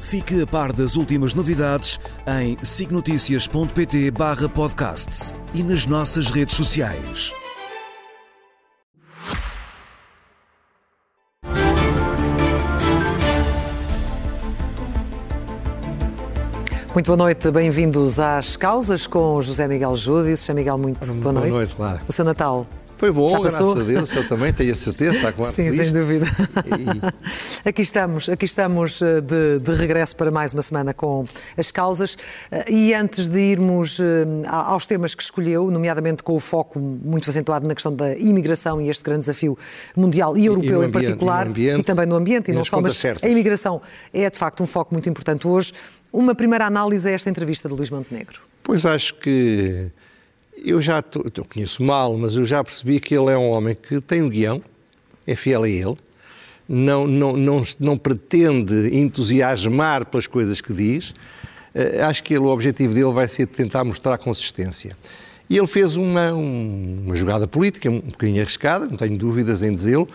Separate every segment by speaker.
Speaker 1: Fique a par das últimas novidades em signoticias.pt barra podcast e nas nossas redes sociais.
Speaker 2: Muito boa noite, bem-vindos às causas com José Miguel Júdice. José Miguel, muito boa noite.
Speaker 3: Boa noite, Clara.
Speaker 2: O seu Natal
Speaker 3: foi bom,
Speaker 2: Já
Speaker 3: graças a Deus, eu também tenho a certeza, está claro.
Speaker 2: Sim, sem dúvida. E... Aqui estamos, aqui estamos eh, de, de, regresso para mais uma semana com as causas. Eh, e antes de irmos eh, aos temas que escolheu, nomeadamente com o foco muito acentuado na questão da imigração e este grande desafio mundial e europeu
Speaker 3: e
Speaker 2: em particular,
Speaker 3: e, ambiente,
Speaker 2: e, também no ambiente, e,
Speaker 3: e
Speaker 2: não só, mas
Speaker 3: certas.
Speaker 2: a imigração é de facto um foco muito importante hoje. Uma primeira análise a esta entrevista de Luís Montenegro.
Speaker 3: Pois acho que eu já eu conheço mal, mas eu já percebi que ele é um homem que tem um guião, é fiel a ele, não, não, não, não pretende entusiasmar pelas coisas que diz. Uh, acho que ele, o objetivo dele vai ser tentar mostrar consistência. E ele fez uma, uma jogada política um bocadinho arriscada, não tenho dúvidas em dizê-lo.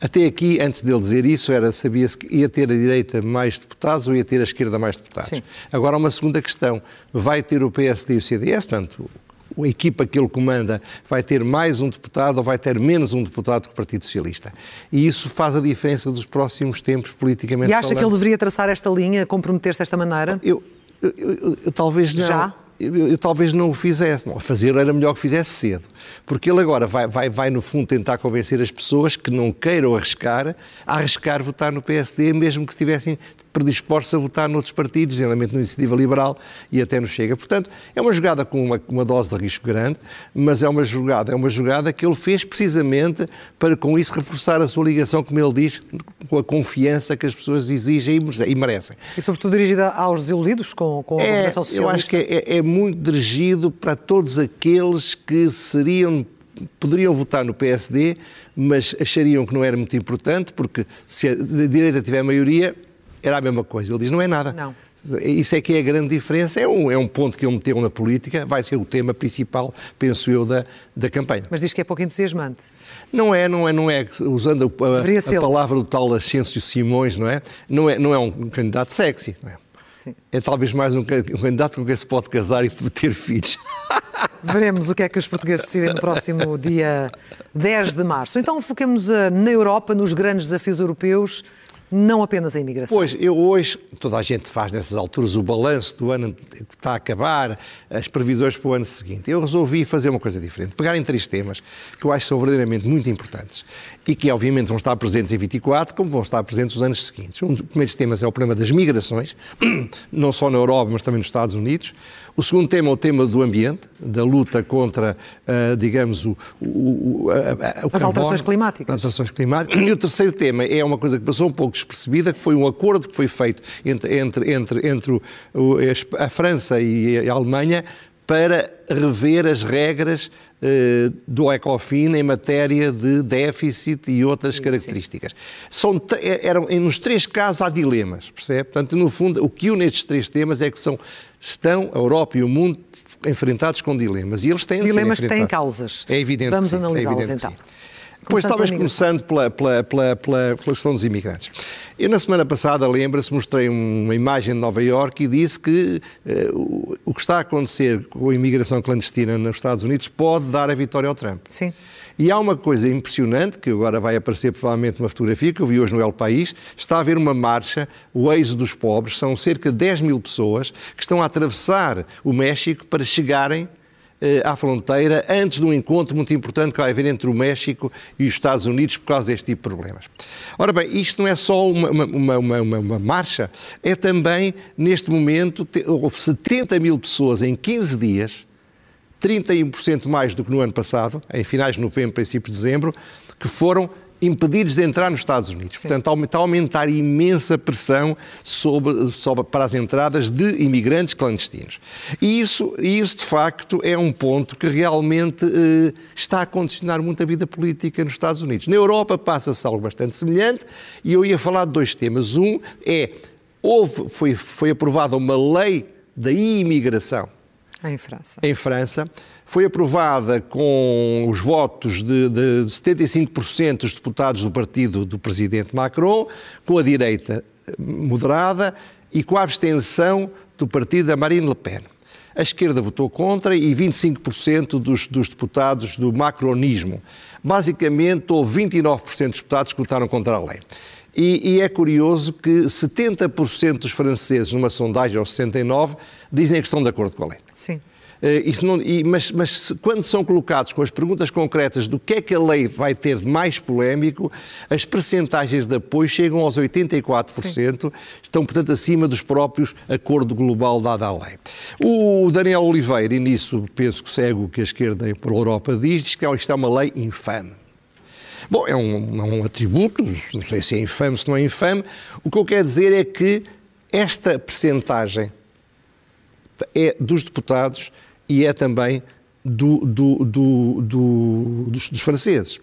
Speaker 3: Até aqui, antes dele dizer isso, era sabia-se que ia ter a direita mais deputados ou ia ter a esquerda mais deputados.
Speaker 2: Sim.
Speaker 3: Agora, uma segunda questão. Vai ter o PSD e o CDS, portanto, a equipa que ele comanda vai ter mais um deputado ou vai ter menos um deputado que o Partido Socialista. E isso faz a diferença dos próximos tempos politicamente
Speaker 2: E acha
Speaker 3: falando.
Speaker 2: que ele deveria traçar esta linha, comprometer-se desta maneira?
Speaker 3: Eu, eu, eu, eu talvez não.
Speaker 2: Já?
Speaker 3: Eu, eu, talvez não o fizesse. Não, fazer era melhor que fizesse cedo. Porque ele agora vai, vai, vai, no fundo, tentar convencer as pessoas que não queiram arriscar, a arriscar votar no PSD, mesmo que estivessem predispostos a votar noutros partidos, geralmente no Iniciativa Liberal e até no Chega. Portanto, é uma jogada com uma, uma, dose de risco grande, mas é uma jogada, é uma jogada que ele fez precisamente para com isso reforçar a sua ligação, como ele diz, com a confiança que as pessoas exigem e merecem.
Speaker 2: E sobretudo dirigida aos desiludidos com, com a
Speaker 3: é,
Speaker 2: governação socialista?
Speaker 3: Eu acho que é, é muito dirigido para todos aqueles que seriam poderiam votar no PSD, mas achariam que não era muito importante, porque se a direita tiver maioria, era a mesma coisa. Ele diz, não é nada.
Speaker 2: Não.
Speaker 3: Isso é que é a grande diferença. É um, é um ponto que ele meteu na política, vai ser o tema principal, penso eu, da, da campanha.
Speaker 2: Mas diz que é pouco entusiasmante.
Speaker 3: Não é, não é, não é. Usando a, a palavra do tal Ascêncio Simões, não é? Não é, não é um candidato sexy, não é?
Speaker 2: Sim.
Speaker 3: É talvez mais um, um candidato com quem se pode casar e ter filhos.
Speaker 2: Veremos o que é que os portugueses decidem no próximo dia 10 de março. Então foquemos na Europa, nos grandes desafios europeus não apenas a imigração.
Speaker 3: Pois, eu hoje, toda a gente faz nessas alturas o balanço do ano que está a acabar, as previsões para o ano seguinte. Eu resolvi fazer uma coisa diferente, pegar em três temas que eu acho que são verdadeiramente muito importantes e que obviamente vão estar presentes em 24, como vão estar presentes nos anos seguintes. Um dos primeiros temas é o problema das migrações, não só na Europa, mas também nos Estados Unidos. O segundo tema é o tema do ambiente, da luta contra, uh, digamos, o, o, a, a,
Speaker 2: as alterações climáticas.
Speaker 3: As alterações climáticas. E o terceiro tema é uma coisa que passou um pouco despercebida, que foi um acordo que foi feito entre, entre, entre, entre a França e a Alemanha para rever as regras do ECOFIN em matéria de déficit e outras características. São, eram, nos três casos há dilemas, percebe? Portanto, no fundo, o que une estes três temas é que são, estão a Europa e o mundo enfrentados com dilemas. E eles têm
Speaker 2: Dilemas que têm causas.
Speaker 3: É evidente.
Speaker 2: Vamos
Speaker 3: sim,
Speaker 2: analisá-los
Speaker 3: é
Speaker 2: então.
Speaker 3: Pois talvez começando pela, pela, pela, pela, questão dos imigrantes. Eu, na semana passada, lembra-se, mostrei uma imagem de Nova Iorque e disse que uh, o que está a acontecer com a imigração clandestina nos Estados Unidos pode dar a vitória ao Trump.
Speaker 2: Sim.
Speaker 3: E há uma coisa impressionante, que agora vai aparecer provavelmente uma fotografia que eu vi hoje no El País, está a haver uma marcha, o êxodo dos pobres, são cerca de 10 mil pessoas que estão a atravessar o México para chegarem à fronteira antes de um encontro muito importante que vai haver entre o México e os Estados Unidos por causa deste tipo de problemas. Ora bem, isto não é só uma, uma, uma, uma marcha, é também, neste momento, houve 70 mil pessoas em 15 dias, 31% mais do que no ano passado, em finais de novembro, princípio de dezembro, que foram impedidos de entrar nos Estados Unidos. Sim. Portanto, está a aumentar imensa pressão sobre, sobre, para as entradas de imigrantes clandestinos. E isso, isso, de facto, é um ponto que realmente eh, está a condicionar muito a vida política nos Estados Unidos. Na Europa passa-se algo bastante semelhante e eu ia falar de dois temas. Um é, houve, foi, foi aprovada uma lei da imigração.
Speaker 2: Em França.
Speaker 3: Em França foi aprovada com os votos de, de 75% dos deputados do partido do presidente Macron, com a direita moderada e com a abstenção do partido da Marine Le Pen. A esquerda votou contra e 25% dos, dos, deputados do macronismo. Basicamente, houve 29% dos deputados que votaram contra a lei. E, e, é curioso que 70% dos franceses, numa sondagem aos 69, dizem que estão de acordo com a lei.
Speaker 2: Sim.
Speaker 3: Uh, não, e, mas, mas, quando são colocados com as perguntas concretas do que é que a lei vai ter de mais polémico, as percentagens de apoio chegam aos 84%, Sim. estão, portanto, acima dos próprios acordo global dado à lei. O Daniel Oliveira, e nisso penso que segue o que a esquerda por Europa diz, diz que é, isto é uma lei infame. Bom, é um, é um atributo, não sei se é infame, se não é infame. O que eu quero dizer é que esta percentagem é dos deputados e é também do, do, do, dos, dos, franceses.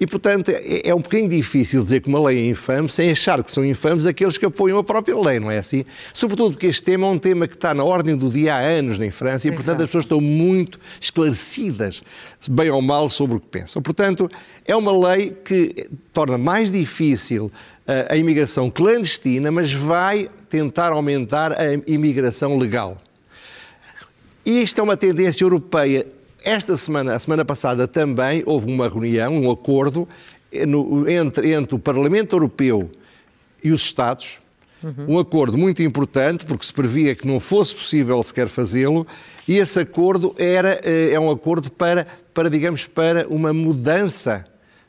Speaker 3: E, portanto, é, é, um bocadinho difícil dizer que uma lei é infame sem achar que são infames aqueles que apoiam a própria lei, não é assim? Sobretudo porque este tema é um tema que está na ordem do dia há anos em França e, portanto, as pessoas estão muito esclarecidas, bem ou mal, sobre o que pensam. Portanto, é uma lei que torna mais difícil a, a imigração clandestina, mas vai tentar aumentar a imigração legal. E isto é uma tendência europeia. Esta semana, a semana passada também, houve uma reunião, um acordo no, entre, entre o Parlamento Europeu e os Estados, uhum. um acordo muito importante, porque se previa que não fosse possível sequer fazê-lo, e esse acordo era, eh, é um acordo para, para, digamos, para uma mudança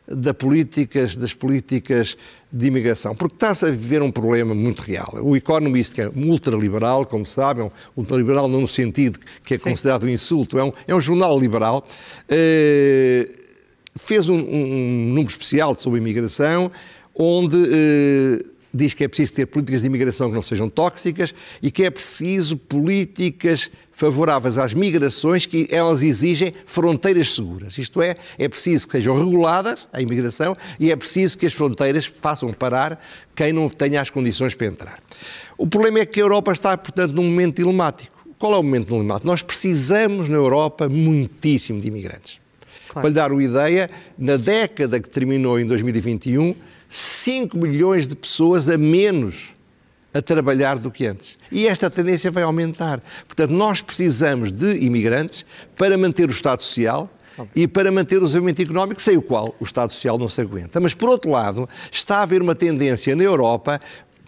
Speaker 3: das políticas, das políticas de imigração, porque está-se a viver um problema muito real. O Economist, que é ultraliberal, como sabem, ultraliberal não no sentido que é Sim. considerado um insulto, é um, é um jornal liberal, eh, fez um, um, número especial sobre imigração, onde eh, diz que é preciso ter políticas de imigração que não sejam tóxicas e que é preciso políticas favoráveis às migrações que elas exigem fronteiras seguras. Isto é, é preciso que sejam reguladas a imigração e é preciso que as fronteiras façam parar quem não tenha as condições para entrar. O problema é que a Europa está, portanto, num momento dilemático. Qual é o momento dilemático? Nós precisamos na Europa muitíssimo de imigrantes. Claro. Para lhe dar uma ideia, na década que terminou em 2021, 5 milhões de pessoas a menos a trabalhar do que antes. E esta tendência vai aumentar. Portanto, nós precisamos de imigrantes para manter o Estado Social, e para manter o desenvolvimento económico, sem o qual o Estado Social não se aguenta. Mas, por outro lado, está a haver uma tendência na Europa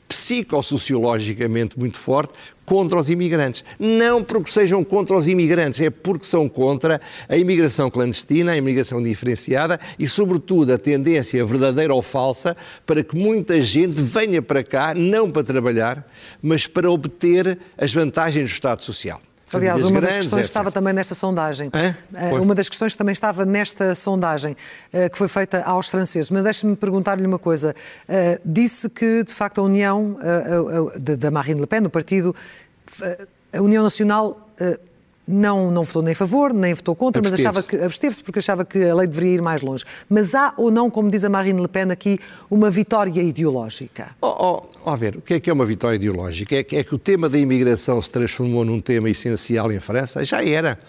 Speaker 3: psicossociologicamente muito forte contra os imigrantes. Não porque sejam contra os imigrantes, é porque são contra a imigração clandestina, a imigração diferenciada e, sobretudo, a tendência verdadeira ou falsa para que muita gente venha para cá, não para trabalhar, mas para obter as vantagens do Estado Social.
Speaker 2: Aliás, uma das questões estava também nesta sondagem. É? Uma das questões também estava nesta sondagem eh, que foi feita aos franceses. Mas deixe-me perguntar-lhe uma coisa. Eh, disse que, de facto, a União da Marine Le Pen, o partido, a União Nacional não, não votou nem a favor, nem votou contra, mas achava que absteve-se porque achava que a lei deveria ir mais longe. Mas há ou não, como diz a Marine Le Pen aqui, uma vitória ideológica?
Speaker 3: Oh, oh, a ver, o que é que é uma vitória ideológica? É que, é que o tema da imigração se transformou num tema essencial em França? Já era.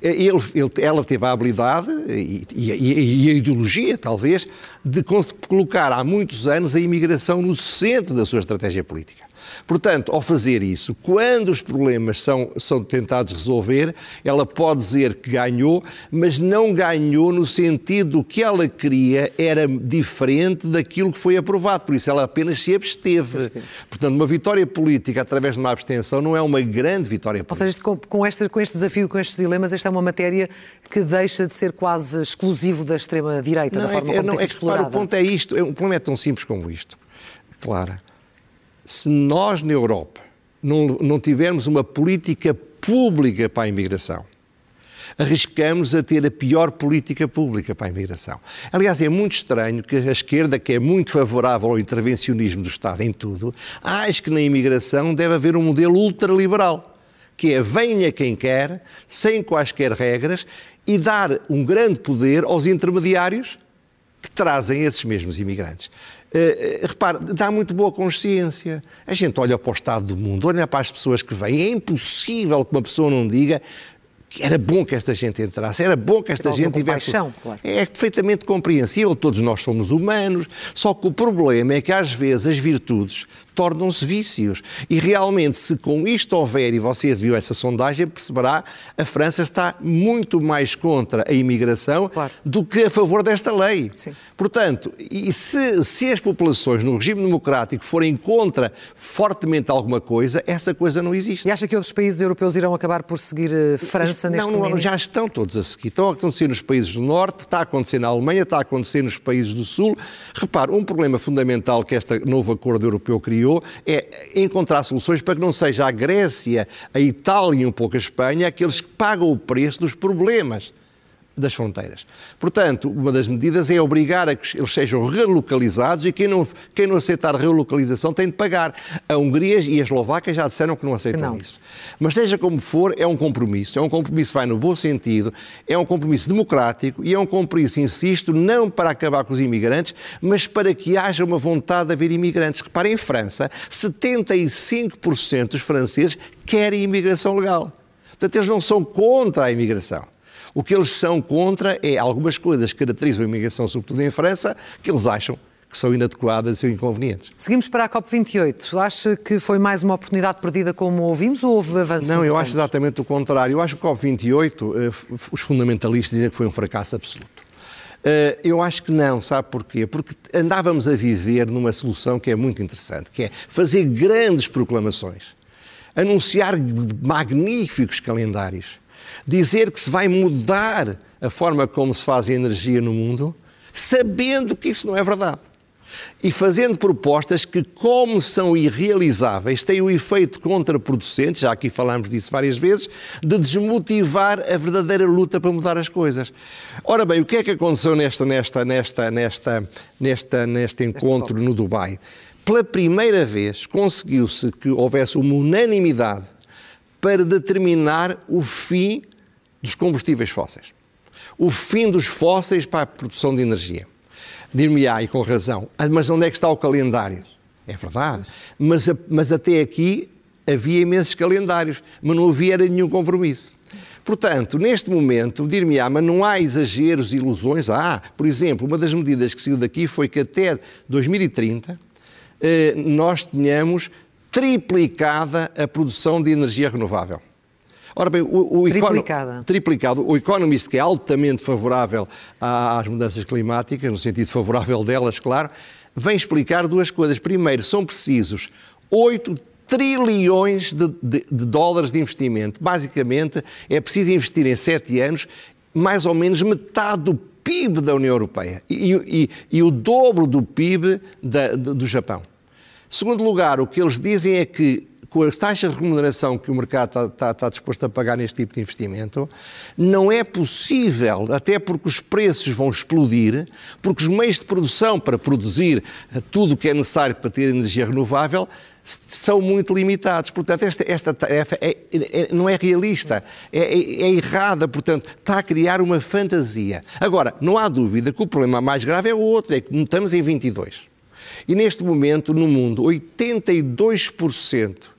Speaker 3: Ele, ele, ela teve a habilidade e, e, e, a ideologia, talvez, de colocar há muitos anos a imigração no centro da sua estratégia política. Portanto, ao fazer isso, quando os problemas são, são tentados resolver, ela pode dizer que ganhou, mas não ganhou no sentido do que ela queria era diferente daquilo que foi aprovado. Por isso, ela apenas se absteve. Portanto, uma vitória política através de uma abstenção não é uma grande vitória política.
Speaker 2: Ou seja, com, com, este, com este desafio, com estes dilemas, esta é uma matéria que deixa de ser quase exclusivo da extrema-direita, da forma é, como não, tem é sido
Speaker 3: explorada. o ponto é isto, é, o problema é tão simples como isto. Clara se nós na Europa não, não tivermos uma política pública para a imigração, arriscamos a ter a pior política pública para a imigração. Aliás, é muito estranho que a esquerda, que é muito favorável ao intervencionismo do Estado em tudo, ache que na imigração deve haver um modelo ultraliberal, que é venha quem quer, sem quaisquer regras, e dar um grande poder aos intermediários que trazem esses mesmos imigrantes. Uh, repare, dá muito boa consciência. A gente olha para o estado do mundo, olha para as pessoas que vêm. É impossível que uma pessoa não diga era bom que esta gente entrasse, era bom que esta
Speaker 2: era
Speaker 3: gente tivesse.
Speaker 2: Paixão, claro.
Speaker 3: É perfeitamente compreensível, todos nós somos humanos, só que o problema é que às vezes as virtudes tornam-se vícios. E realmente, se com isto houver, e você viu essa sondagem, perceberá, a França está muito mais contra a imigração
Speaker 2: claro.
Speaker 3: do que a favor desta lei.
Speaker 2: Sim.
Speaker 3: Portanto, e se, se as populações no regime democrático forem contra fortemente alguma coisa, essa coisa não existe.
Speaker 2: E acha que outros países europeus irão acabar por seguir a França
Speaker 3: não,
Speaker 2: neste
Speaker 3: não,
Speaker 2: momento?
Speaker 3: Já estão todos a seguir. Estão a acontecer nos países do Norte, está a acontecer na Alemanha, está a acontecer nos países do Sul. Repare, um problema fundamental que este novo acordo europeu criou é encontrar soluções para que não seja a Grécia, a Itália e um pouco a Espanha aqueles que pagam o preço dos problemas das fronteiras. Portanto, uma das medidas é obrigar a que eles sejam relocalizados e quem não, quem não aceitar relocalização tem de pagar. A Hungria e a Eslováquia já disseram que não aceitam
Speaker 2: não.
Speaker 3: isso. Mas seja como for, é um compromisso. É um compromisso que vai no bom sentido, é um compromisso democrático e é um compromisso, insisto, não para acabar com os imigrantes, mas para que haja uma vontade de haver imigrantes. Reparem, em França, 75% dos franceses querem imigração legal. Portanto, eles não são contra a imigração. O que eles são contra é algumas coisas que caracterizam a imigração, sobretudo em França, que eles acham que são inadequadas e são inconvenientes.
Speaker 2: Seguimos para a COP28. Acha que foi mais uma oportunidade perdida, como ouvimos, ou houve avanços?
Speaker 3: Não, eu acho exatamente o contrário. Eu acho que o COP28, eh, os fundamentalistas dizem que foi um fracasso absoluto. Eh, eu acho que não, sabe porquê? Porque andávamos a viver numa solução que é muito interessante, que é fazer grandes proclamações, anunciar magníficos calendários, dizer que se vai mudar a forma como se faz a energia no mundo, sabendo que isso não é verdade. E fazendo propostas que, como são irrealizáveis, têm o efeito contraproducente, já aqui falámos disso várias vezes, de desmotivar a verdadeira luta para mudar as coisas. Ora bem, o que é que aconteceu nesta, nesta, nesta, nesta, nesta, neste encontro no Dubai? Pela primeira vez conseguiu-se que houvesse uma unanimidade para determinar o fim dos combustíveis fósseis. O fim dos fósseis para a produção de energia. Dir-me-á, e com razão, "Ah, mas onde é que está o calendário? É verdade, mas, mas até aqui havia imensos calendários, mas não havia nenhum compromisso. Portanto, neste momento, dir-me-á, mas não há exageros, ilusões. Há, por exemplo, uma das medidas que saiu daqui foi que até 2030 eh, nós tenhamos triplicada a produção de energia renovável. Ora bem, o, o
Speaker 2: triplicada.
Speaker 3: triplicado. O Economist, que é altamente favorável às mudanças climáticas, no sentido favorável delas, claro, vem explicar duas coisas. Primeiro, são precisos 8 trilhões de, de, de dólares de investimento. Basicamente, é preciso investir em sete anos mais ou menos metade do PIB da União Europeia e, e, e o dobro do PIB da, do, do Japão. Segundo lugar, o que eles dizem é que com as taxas de remuneração que o mercado está, está, está, disposto a pagar neste tipo de investimento, não é possível, até porque os preços vão explodir, porque os meios de produção para produzir tudo o que é necessário para ter energia renovável são muito limitados. Portanto, esta, esta tarefa é, é, não é realista, é, é, é, errada, portanto, está a criar uma fantasia. Agora, não há dúvida que o problema mais grave é o outro, é que estamos em 22. E neste momento, no mundo, 82%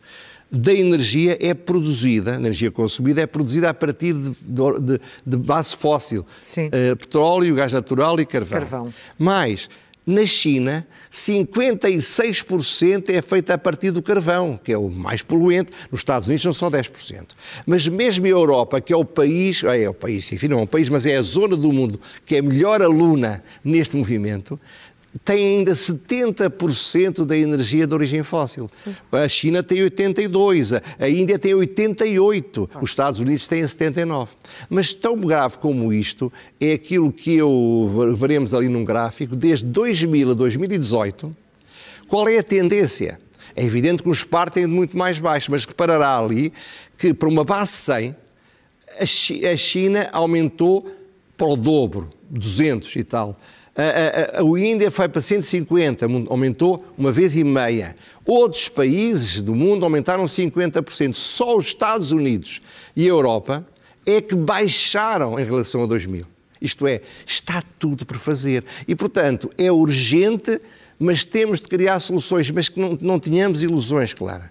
Speaker 3: da energia é produzida, a energia consumida é produzida a partir de, de, de base fóssil.
Speaker 2: Uh,
Speaker 3: petróleo, gás natural e carvão.
Speaker 2: carvão.
Speaker 3: Mas, na China, 56% é feita a partir do carvão, que é o mais poluente. Nos Estados Unidos são só 10%. Mas mesmo a Europa, que é o país, é o país, enfim, não é um país, mas é a zona do mundo que é melhor aluna neste movimento, tem ainda 70% da energia de origem fóssil.
Speaker 2: Sim.
Speaker 3: A China tem 82%, a Índia tem 88%, ah. os Estados Unidos têm 79%. Mas tão grave como isto é aquilo que eu veremos ali num gráfico, desde 2000 a 2018, qual é a tendência? É evidente que os partem de muito mais baixo, mas reparará ali que para uma base 100, a China aumentou para o dobro, 200 e tal. A, a, Índia foi para 150, aumentou uma vez e meia. Outros países do mundo aumentaram 50%. Só os Estados Unidos e a Europa é que baixaram em relação a 2000. Isto é, está tudo por fazer. E, portanto, é urgente, mas temos de criar soluções, mas que não, não tenhamos ilusões, claro.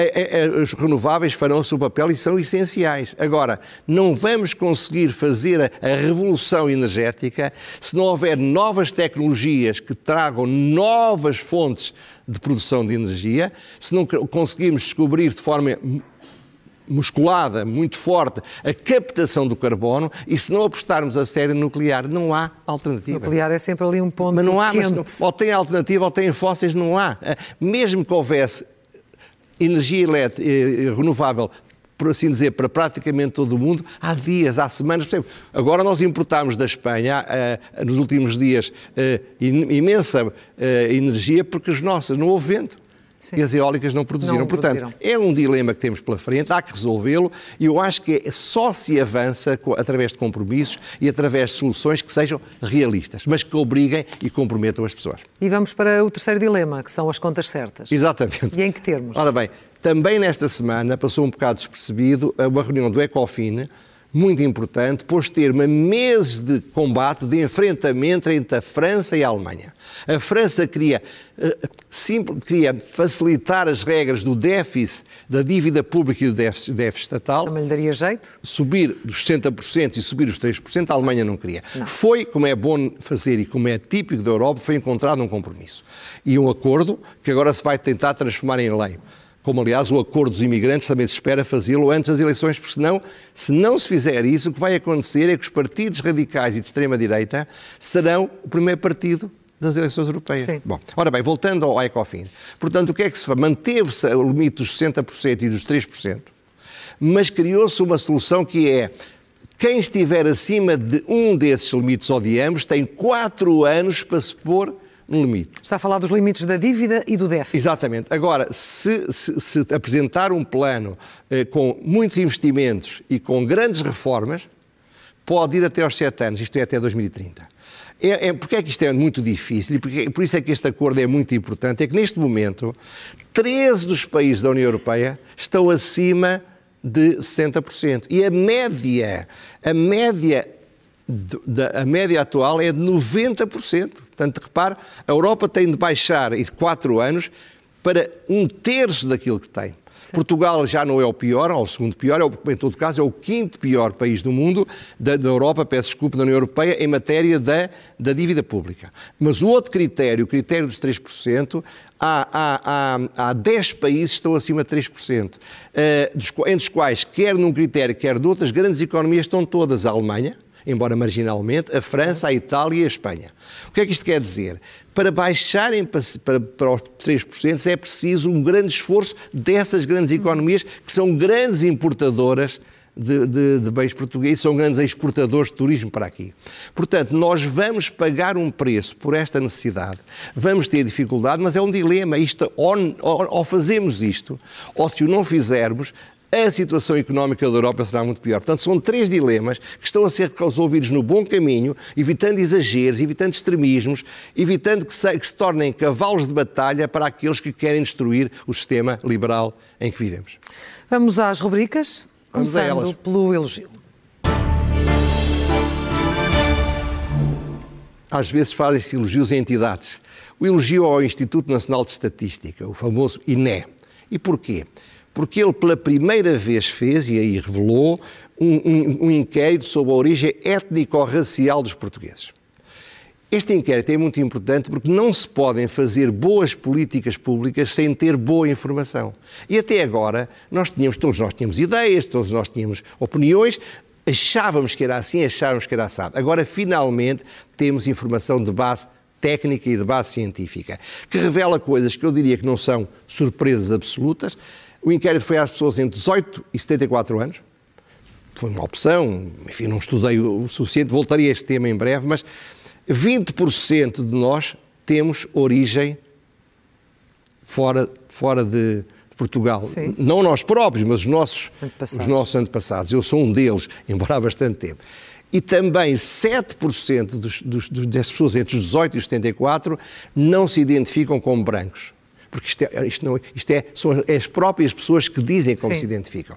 Speaker 3: É, é, é, os renováveis farão o seu papel e são essenciais. Agora, não vamos conseguir fazer a, revolução energética se não houver novas tecnologias que tragam novas fontes de produção de energia, se não conseguirmos descobrir de forma musculada, muito forte, a captação do carbono e se não apostarmos a sério nuclear, não há alternativa.
Speaker 2: Nuclear é sempre ali um ponto
Speaker 3: mas não há. Mas, ou tem alternativa ou tem fósseis, não há. Mesmo que houvesse energia elétrica, eh, eh, renovável por assim dizer, para praticamente todo o mundo, há dias, há semanas. Por exemplo, agora nós importamos da Espanha, uh, nos últimos dias, imensa energia, porque os nossos, não houve vento. Sim. e as eólicas não produziram. Não Portanto, produziram. é um dilema que temos pela frente, há que resolvê-lo e eu acho que só se avança através de compromissos e através de soluções que sejam realistas, mas que obriguem e comprometam as pessoas.
Speaker 2: E vamos para o terceiro dilema, que são as contas certas.
Speaker 3: Exatamente.
Speaker 2: E em que termos?
Speaker 3: Ora bem, também nesta semana passou um bocado despercebido uma reunião do Ecofin muito importante, pois termo a meses de combate, de enfrentamento entre a França e a Alemanha. A França queria, uh, queria facilitar as regras do déficit, da dívida pública e do déficit, déficit estatal.
Speaker 2: Também lhe daria jeito?
Speaker 3: Subir dos 60% e subir os 3%, a Alemanha não queria. Não. Foi, como é bom fazer e como é típico da Europa, foi encontrado um compromisso. E um acordo que agora se vai tentar transformar em lei como aliás o acordo dos imigrantes também se espera fazê-lo antes das eleições, porque senão, se não se fizer isso, o que vai acontecer é que os partidos radicais e de extrema-direita serão o primeiro partido das eleições europeias.
Speaker 2: Sim.
Speaker 3: Bom, ora bem, voltando ao ECOFIN. Portanto, o que é que se faz? Manteve-se o limite dos 60% e dos 3%, mas criou-se uma solução que é quem estiver acima de um desses limites ou de ambos tem quatro anos para se pôr um limite.
Speaker 2: Está a falar dos limites da dívida e do déficit.
Speaker 3: Exatamente. Agora, se, se, se apresentar um plano eh, com muitos investimentos e com grandes reformas, pode ir até aos 7 anos, isto é, até 2030. É, é, porque é que isto é muito difícil e porque, por isso é que este acordo é muito importante? É que neste momento 13 dos países da União Europeia estão acima de 60%. E a média, a média a média atual é de 90%. Portanto, repare, a Europa tem de baixar em 4 anos para um terço daquilo que tem. Sim. Portugal já não é o pior, ou o segundo pior, é o, em todo caso é o quinto pior país do mundo, da, da Europa, peço desculpa, da União Europeia, em matéria da, da dívida pública. Mas o outro critério, o critério dos 3%, há, há, há, há 10 países que estão acima de 3%, uh, dos, entre os quais, quer num critério, quer de outras grandes economias, estão todas a Alemanha, embora marginalmente, a França, a Itália e a Espanha. O que é que isto quer dizer? Para baixarem para, para, para os 3% é preciso um grande esforço dessas grandes economias que são grandes importadoras de, de, de, bens portugueses, são grandes exportadores de turismo para aqui. Portanto, nós vamos pagar um preço por esta necessidade, vamos ter dificuldade, mas é um dilema. Isto, ou, ou, ou fazemos isto, ou se o não fizermos, a situação económica da Europa será muito pior. Portanto, são três dilemas que estão a ser resolvidos no bom caminho, evitando exageros, evitando extremismos, evitando que se, que se tornem cavalos de batalha para aqueles que querem destruir o sistema liberal em que vivemos.
Speaker 2: Vamos às rubricas, Vamos começando pelo elogio.
Speaker 3: Às vezes fazem-se elogios a entidades. O elogio ao Instituto Nacional de Estatística, o famoso INE. E porquê? Porque ele pela primeira vez fez, e aí revelou, um, um, um inquérito sobre a origem étnico-racial dos portugueses. Este inquérito é muito importante porque não se podem fazer boas políticas públicas sem ter boa informação. E até agora nós tínhamos, todos nós tínhamos ideias, todos nós tínhamos opiniões, achávamos que era assim, achávamos que era assado. Agora, finalmente, temos informação de base técnica e de base científica, que revela coisas que eu diria que não são surpresas absolutas, o inquérito foi às pessoas entre 18 e 74 anos. Foi uma opção, enfim, não estudei o suficiente, voltaria a este tema em breve, mas 20% de nós temos origem fora, fora de, Portugal. Sim. Não nós próprios, mas os nossos antepassados. os nossos antepassados. Eu sou um deles, embora há bastante tempo. E também 7% dos, dos, das pessoas entre os 18 e os 74 não se identificam como brancos. Porque isto, é, isto, não, isto é, são as próprias pessoas que dizem como Sim. se identificam.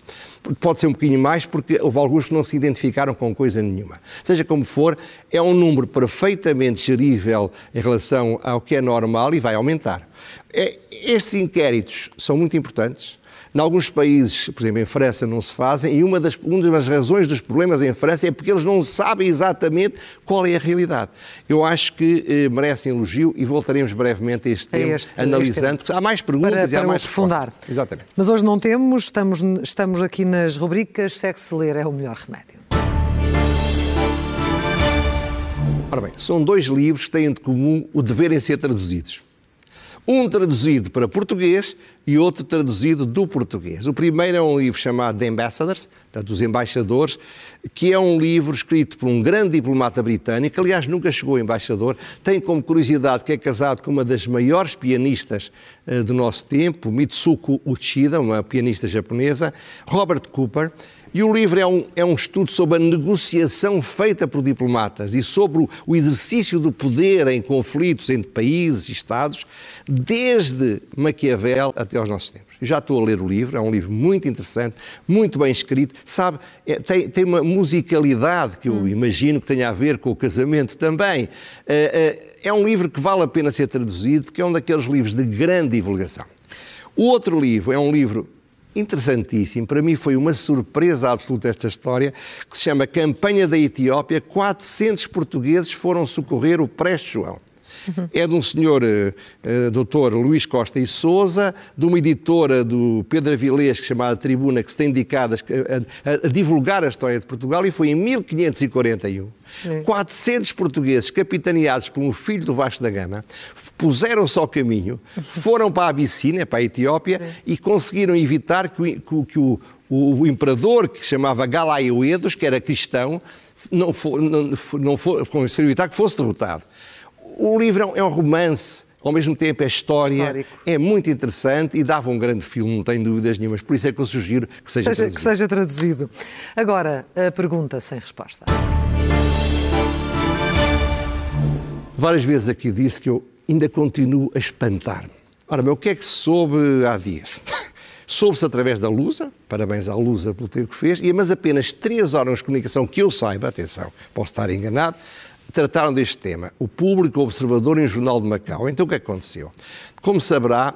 Speaker 3: Pode ser um bocadinho mais, porque houve alguns que não se identificaram com coisa nenhuma. Seja como for, é um número perfeitamente gerível em relação ao que é normal e vai aumentar. É, estes inquéritos são muito importantes em alguns países, por exemplo, em França, não se fazem, e uma das, uma das razões dos problemas em França é porque eles não sabem exatamente qual é a realidade. Eu acho que eh, merecem elogio e voltaremos brevemente a este tema, este, analisando, este... há mais perguntas
Speaker 2: para,
Speaker 3: e há mais
Speaker 2: aprofundar.
Speaker 3: Exatamente.
Speaker 2: Mas hoje não temos, estamos, estamos aqui nas rubricas Segue-se ler é o melhor remédio.
Speaker 3: Ora bem, são dois livros que têm de comum o deverem ser traduzidos. Um traduzido para português e outro traduzido do português. O primeiro é um livro chamado The Ambassadors, portanto, Os Embaixadores, que é um livro escrito por um grande diplomata britânico, aliás, nunca chegou a embaixador, tem como curiosidade que é casado com uma das maiores pianistas uh, do nosso tempo, Mitsuko Uchida, uma pianista japonesa, Robert Cooper, e o livro é um, é um estudo sobre a negociação feita por diplomatas e sobre o, o exercício do poder em conflitos entre países e Estados, desde Maquiavel até aos nossos tempos. Eu já estou a ler o livro, é um livro muito interessante, muito bem escrito, sabe, é, tem, tem uma musicalidade que eu hum. imagino que tenha a ver com o casamento também. É, é, é um livro que vale a pena ser traduzido, porque é um daqueles livros de grande divulgação. O outro livro é um livro interessantíssimo. Para mim foi uma surpresa absoluta esta história, que se chama Campanha da Etiópia. 400 portugueses foram socorrer o Preste João. É de um senhor, uh, doutor Luís Costa e Souza, de uma editora do Pedro Avilés, que chamada Tribuna, que se tem dedicado a, a, a, divulgar a história de Portugal, e foi em 1541. É. 400 portugueses, capitaneados por um filho do Vasco da Gama, puseram-se ao caminho, foram para a Abissínia, para a Etiópia, é. e conseguiram evitar que, que, que o, o, o, imperador, que se chamava Galaioedos, que era cristão, não, for, não, não for, conseguiu evitar que fosse derrotado. O livro é um romance, ao mesmo tempo é história, Histórico. é muito interessante e dava um grande filme, não tenho dúvidas nenhumas. Por isso é que eu sugiro que seja, seja traduzido.
Speaker 2: Que seja traduzido. Agora, a pergunta sem resposta.
Speaker 3: Várias vezes aqui disse que eu ainda continuo a espantar-me. Ora, meu, o que é que soube há dias? Soube-se através da Lusa, parabéns à Lusa pelo tempo que fez, mas apenas três órgãos de comunicação que eu saiba, atenção, posso estar enganado, trataram deste tema. O Público Observador em Jornal de Macau. Então o que aconteceu? Como saberá,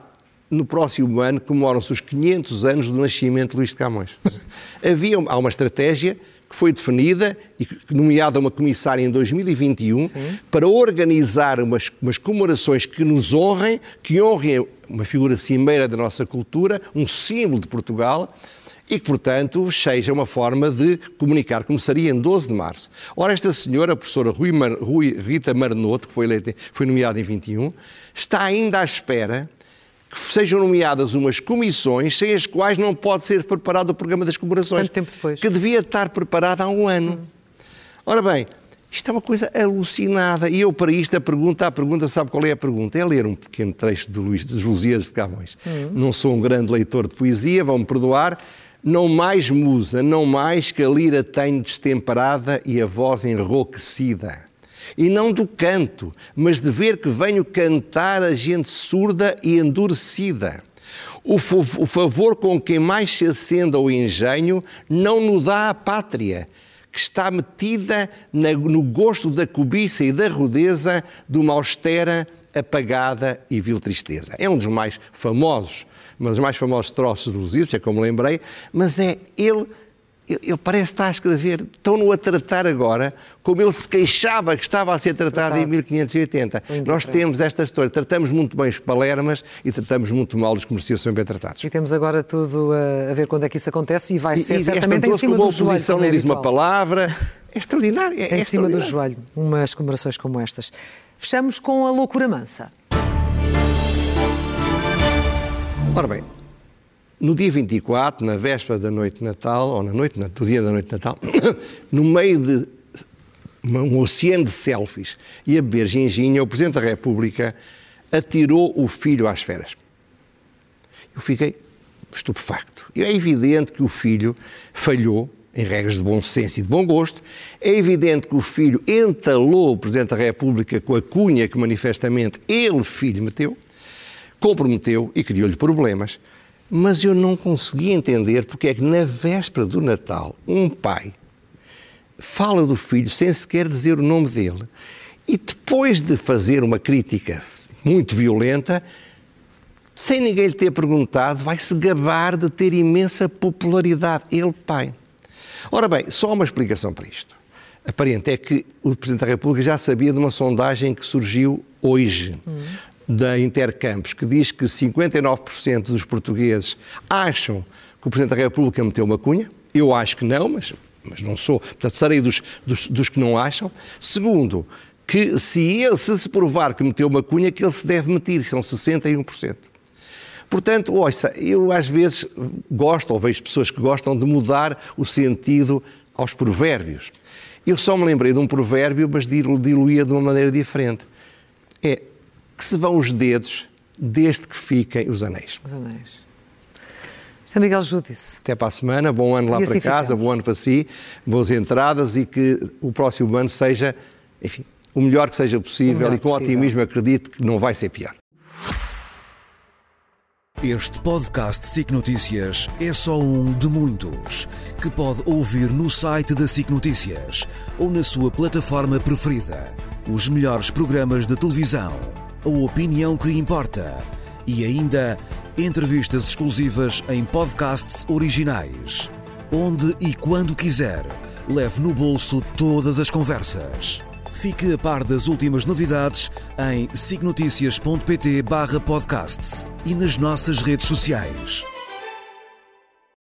Speaker 3: no próximo ano comemoram-se os 500 anos do nascimento de Luís de Camões. Havia há uma estratégia que foi definida e nomeada uma comissária em 2021 Sim. para organizar umas, umas comemorações que nos honrem, que honrem uma figura cimeira da nossa cultura, um símbolo de Portugal, e que, portanto, seja uma forma de comunicar. Começaria em 12 de março. Ora, esta senhora, a professora Rui, Mar, Rui Rita Marnoto, que foi, eleita, foi nomeada em 21, está ainda à espera que sejam nomeadas umas comissões sem as quais não pode ser preparado o programa das comemorações.
Speaker 2: Quanto tempo depois?
Speaker 3: Que devia estar preparado há um ano. Hum. Ora bem, isto é uma coisa alucinada. E eu, para isto, a pergunta, a pergunta, sabe qual é a pergunta? É ler um pequeno trecho de Luís de Josias de Camões. Hum. Não sou um grande leitor de poesia, vão-me perdoar, não mais musa, não mais que a lira tenho destemperada e a voz enrouquecida. E não do canto, mas de ver que venho cantar a gente surda e endurecida. O, favor com quem mais se acenda o engenho não nos dá a pátria, que está metida no gosto da cobiça e da rudeza de uma austera, apagada e vil tristeza. É um dos mais famosos um dos mais famosos troços dos Lusíadas, é como lembrei, mas é ele ele parece estar a escrever, estão-no a tratar agora como ele se queixava que estava a ser tratado, tratado. em 1580. Nós temos esta história, tratamos muito bem os palermas e tratamos muito mal os comerciantes são bem tratados.
Speaker 2: E temos agora tudo a ver quando é que isso acontece e vai ser e, certamente em cima do joelho. A
Speaker 3: oposição não diz uma palavra, é extraordinário. É,
Speaker 2: em é cima do joelho, umas comemorações como estas. Fechamos com a loucura mansa.
Speaker 3: Ora bem, no dia 24, na véspera da noite de Natal, ou na noite do dia da noite de Natal, no meio de um oceano de selfies e a beber ginginha, o Presidente da República atirou o filho às feras. Eu fiquei estupefacto. É evidente que o filho falhou em regras de bom senso e de bom gosto. É evidente que o filho entalou o Presidente da República com a cunha que manifestamente ele, filho, meteu, comprometeu e criou-lhe problemas. Mas eu não consegui entender porque é que na véspera do Natal um pai fala do filho sem sequer dizer o nome dele e depois de fazer uma crítica muito violenta, sem ninguém lhe ter perguntado, vai se gabar de ter imensa popularidade. Ele, pai. Ora bem, só uma explicação para isto. Aparente é que o Presidente da República já sabia de uma sondagem que surgiu hoje, hum. Da Intercampos, que diz que 59% dos portugueses acham que o Presidente da República meteu uma cunha. Eu acho que não, mas, mas não sou. Portanto, serei dos, dos, dos que não acham. Segundo, que se ele se, se provar que meteu uma cunha, que ele se deve meter, são 61%. Portanto, ouça, eu às vezes gosto, ou vejo pessoas que gostam de mudar o sentido aos provérbios. Eu só me lembrei de um provérbio, mas diluía de uma maneira diferente. É que se vão os dedos desde que fiquem os anéis.
Speaker 2: Os anéis. São Miguel Júdice.
Speaker 3: Até para a semana, bom ano lá assim para casa, ficamos. bom ano para si, boas entradas e que o próximo ano seja, enfim, o melhor que seja possível e com possível. otimismo acredito que não vai ser pior.
Speaker 1: Este podcast SIC Notícias é só um de muitos que pode ouvir no site da SIC Notícias ou na sua plataforma preferida. Os melhores programas de televisão, a opinião que importa e ainda entrevistas exclusivas em podcasts originais. Onde e quando quiser, leve no bolso todas as conversas. Fique a par das últimas novidades em signoticias.pt/podcast e nas nossas redes sociais.